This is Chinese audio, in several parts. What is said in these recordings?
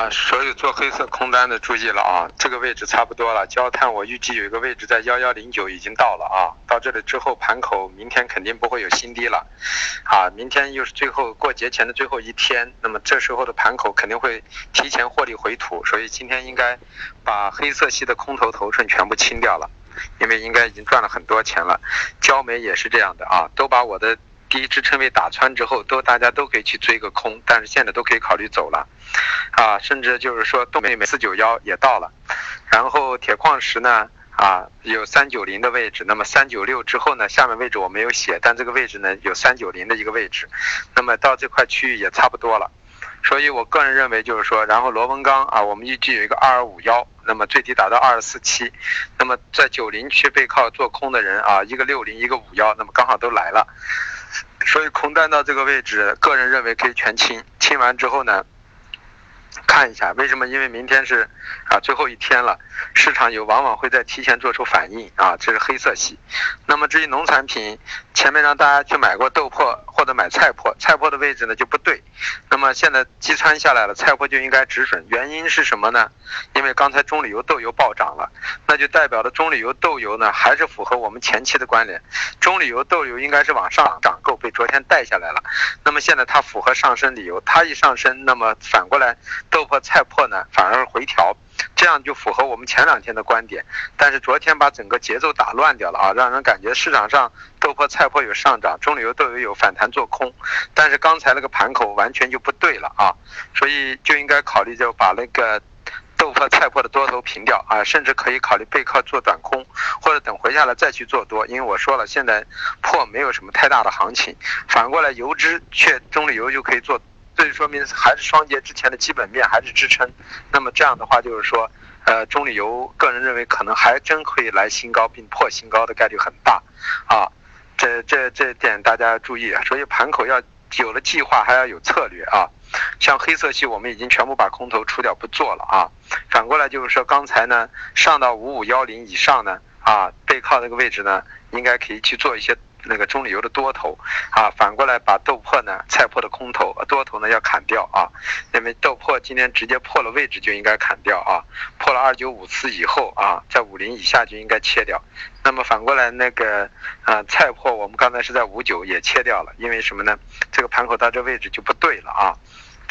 啊，所有做黑色空单的注意了啊，这个位置差不多了，焦炭我预计有一个位置在幺幺零九已经到了啊，到这里之后盘口明天肯定不会有新低了，啊，明天又是最后过节前的最后一天，那么这时候的盘口肯定会提前获利回吐，所以今天应该把黑色系的空头头寸全部清掉了，因为应该已经赚了很多钱了，焦煤也是这样的啊，都把我的。第一支撑位打穿之后，都大家都可以去追个空，但是现在都可以考虑走了，啊，甚至就是说东北四九幺也到了，然后铁矿石呢，啊，有三九零的位置，那么三九六之后呢，下面位置我没有写，但这个位置呢有三九零的一个位置，那么到这块区域也差不多了，所以我个人认为就是说，然后螺纹钢啊，我们预计有一个二二五幺，那么最低达到二二四七，那么在九零区背靠做空的人啊，一个六零一个五幺，那么刚好都来了。所以空单到这个位置，个人认为可以全清。清完之后呢？看一下为什么？因为明天是啊最后一天了，市场有往往会在提前做出反应啊，这是黑色系。那么至于农产品，前面让大家去买过豆粕或者买菜粕，菜粕的位置呢就不对。那么现在击穿下来了，菜粕就应该止损。原因是什么呢？因为刚才中榈油豆油暴涨了，那就代表了中榈油豆油呢还是符合我们前期的关联，中榈油豆油应该是往上涨够，被昨天带下来了。那么现在它符合上升理由，它一上升，那么反过来。豆粕、菜粕呢，反而回调，这样就符合我们前两天的观点。但是昨天把整个节奏打乱掉了啊，让人感觉市场上豆粕、菜粕有上涨，中油豆油有反弹做空。但是刚才那个盘口完全就不对了啊，所以就应该考虑就把那个豆粕、菜粕的多头平掉啊，甚至可以考虑背靠做短空，或者等回下来再去做多。因为我说了，现在破没有什么太大的行情，反过来油脂却中旅油就可以做。所以说明还是双节之前的基本面还是支撑，那么这样的话就是说，呃，中旅游个人认为可能还真可以来新高并破新高的概率很大，啊，这这这点大家要注意。所以盘口要有了计划，还要有策略啊。像黑色系我们已经全部把空头出掉不做了啊。反过来就是说，刚才呢上到五五幺零以上呢，啊，背靠那个位置呢，应该可以去做一些。那个中旅油的多头啊，反过来把豆粕呢、菜粕的空头多头呢要砍掉啊，因为豆粕今天直接破了位置就应该砍掉啊，破了二九五次以后啊，在五零以下就应该切掉。那么反过来那个啊菜粕，我们刚才是在五九也切掉了，因为什么呢？这个盘口到这位置就不对了啊，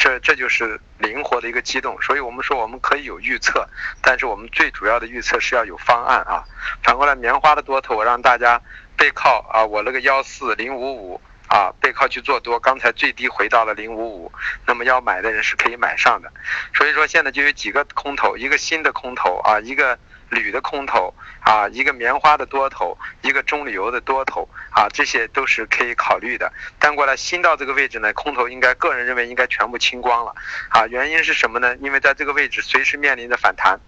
这这就是灵活的一个机动。所以我们说我们可以有预测，但是我们最主要的预测是要有方案啊。反过来棉花的多头，我让大家。背靠啊，我那个幺四零五五啊，背靠去做多，刚才最低回到了零五五，那么要买的人是可以买上的。所以说现在就有几个空头，一个新的空头啊，一个铝的空头啊，一个棉花的多头，一个中铝油的多头啊，这些都是可以考虑的。但过来新到这个位置呢，空头应该个人认为应该全部清光了啊。原因是什么呢？因为在这个位置随时面临着反弹。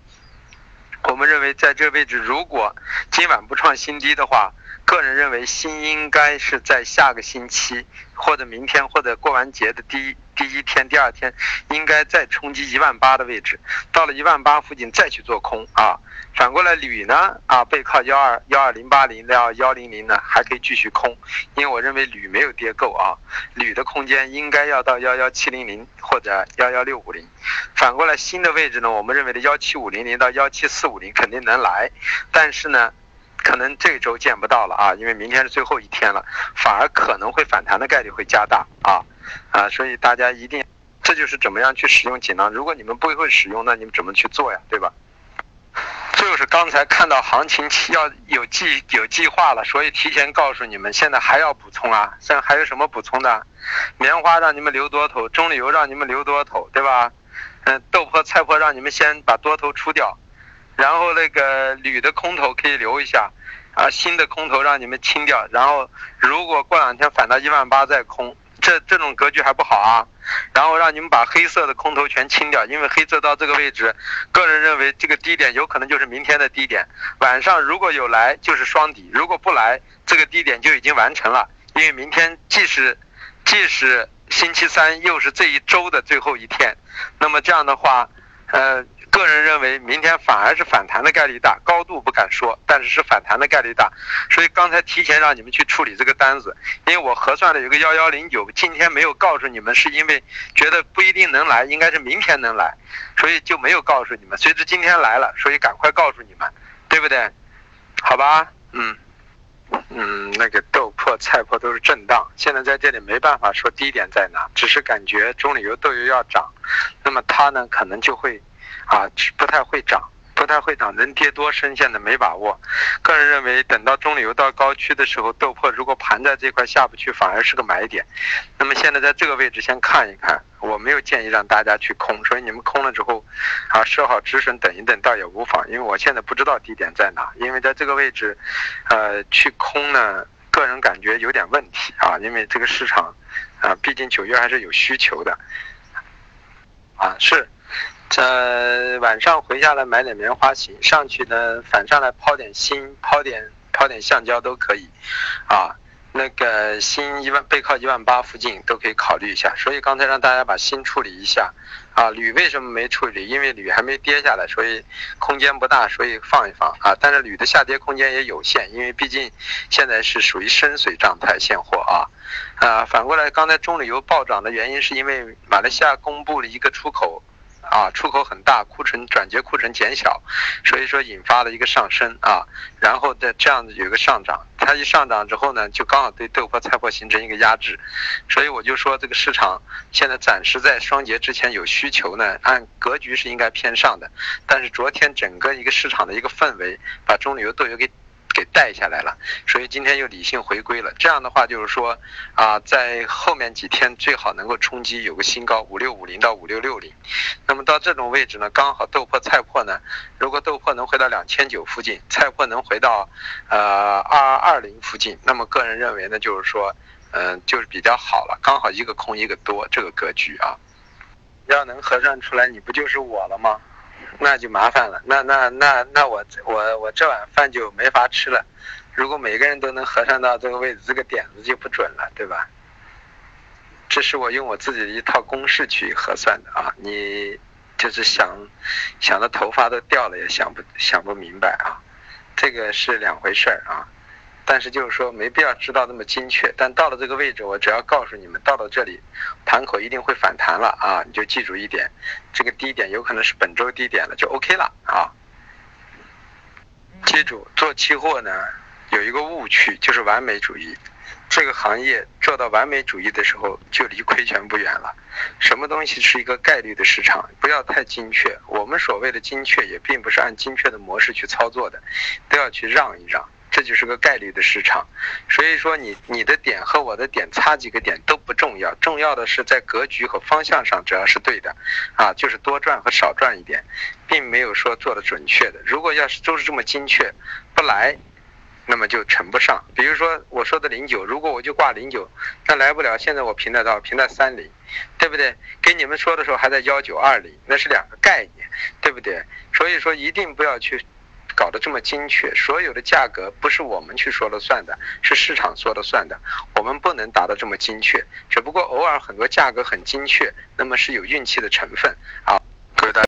我们认为在这个位置，如果今晚不创新低的话，个人认为，新应该是在下个星期或者明天或者过完节的第一第一天、第二天，应该再冲击一万八的位置，到了一万八附近再去做空啊。反过来铝呢啊，背靠幺二幺二零八零到幺零零呢，还可以继续空，因为我认为铝没有跌够啊，铝的空间应该要到幺幺七零零或者幺幺六五零。反过来新的位置呢，我们认为的幺七五零零到幺七四五零肯定能来，但是呢。可能这周见不到了啊，因为明天是最后一天了，反而可能会反弹的概率会加大啊啊，所以大家一定，这就是怎么样去使用锦囊。如果你们不会使用，那你们怎么去做呀？对吧？就是刚才看到行情要有计有计划了，所以提前告诉你们，现在还要补充啊？现在还有什么补充的？棉花让你们留多头，中旅油让你们留多头，对吧？嗯，豆粕、菜粕让你们先把多头出掉。然后那个铝的空头可以留一下，啊，新的空头让你们清掉。然后如果过两天反到一万八再空，这这种格局还不好啊。然后让你们把黑色的空头全清掉，因为黑色到这个位置，个人认为这个低点有可能就是明天的低点。晚上如果有来就是双底，如果不来，这个低点就已经完成了。因为明天既是既是星期三，又是这一周的最后一天，那么这样的话，呃。认为明天反而是反弹的概率大，高度不敢说，但是是反弹的概率大。所以刚才提前让你们去处理这个单子，因为我核算了有个幺幺零九，今天没有告诉你们，是因为觉得不一定能来，应该是明天能来，所以就没有告诉你们。随着今天来了，所以赶快告诉你们，对不对？好吧，嗯。嗯，那个豆粕、菜粕都是震荡，现在在这里没办法说低点在哪，只是感觉中旅游豆油要涨，那么它呢可能就会，啊，不太会涨。不太会涨，能跌多深现在没把握。个人认为，等到中旅游到高区的时候，豆粕如果盘在这块下不去，反而是个买点。那么现在在这个位置先看一看，我没有建议让大家去空，所以你们空了之后，啊，设好止损等一等倒也无妨。因为我现在不知道低点在哪，因为在这个位置，呃，去空呢，个人感觉有点问题啊，因为这个市场，啊，毕竟九月还是有需求的，啊，是。呃，晚上回下来买点棉花行，上去呢反上来抛点锌，抛点抛点橡胶都可以，啊，那个锌一万背靠一万八附近都可以考虑一下。所以刚才让大家把锌处理一下，啊，铝为什么没处理？因为铝还没跌下来，所以空间不大，所以放一放啊。但是铝的下跌空间也有限，因为毕竟现在是属于深水状态现货啊，啊，反过来刚才中旅游暴涨的原因是因为马来西亚公布了一个出口。啊，出口很大，库存转结库存减小，所以说引发了一个上升啊，然后的这样子有一个上涨，它一上涨之后呢，就刚好对豆粕、菜粕形成一个压制，所以我就说这个市场现在暂时在双节之前有需求呢，按格局是应该偏上的，但是昨天整个一个市场的一个氛围把中旅游豆油给。给带下来了，所以今天又理性回归了。这样的话就是说，啊，在后面几天最好能够冲击有个新高五六五零到五六六零。那么到这种位置呢，刚好豆粕、菜粕呢，如果豆粕能回到两千九附近，菜粕能回到呃二二零附近，那么个人认为呢，就是说，嗯，就是比较好了，刚好一个空一个多这个格局啊。要能核算出来，你不就是我了吗？那就麻烦了，那那那那我我我这碗饭就没法吃了。如果每个人都能核算到这个位置，这个点子就不准了，对吧？这是我用我自己的一套公式去核算的啊，你就是想想的头发都掉了也想不想不明白啊，这个是两回事儿啊。但是就是说没必要知道那么精确，但到了这个位置，我只要告诉你们，到了这里，盘口一定会反弹了啊！你就记住一点，这个低点有可能是本周低点了，就 OK 了啊！记住，做期货呢有一个误区，就是完美主义。这个行业做到完美主义的时候，就离亏钱不远了。什么东西是一个概率的市场？不要太精确。我们所谓的精确，也并不是按精确的模式去操作的，都要去让一让。这就是个概率的市场，所以说你你的点和我的点差几个点都不重要，重要的是在格局和方向上只要是对的，啊，就是多赚和少赚一点，并没有说做的准确的。如果要是都是这么精确，不来，那么就成不上。比如说我说的零九，如果我就挂零九，那来不了。现在我平在到平在三零，对不对？跟你们说的时候还在幺九二零，那是两个概念，对不对？所以说一定不要去。搞得这么精确，所有的价格不是我们去说了算的，是市场说了算的。我们不能达到这么精确，只不过偶尔很多价格很精确，那么是有运气的成分啊。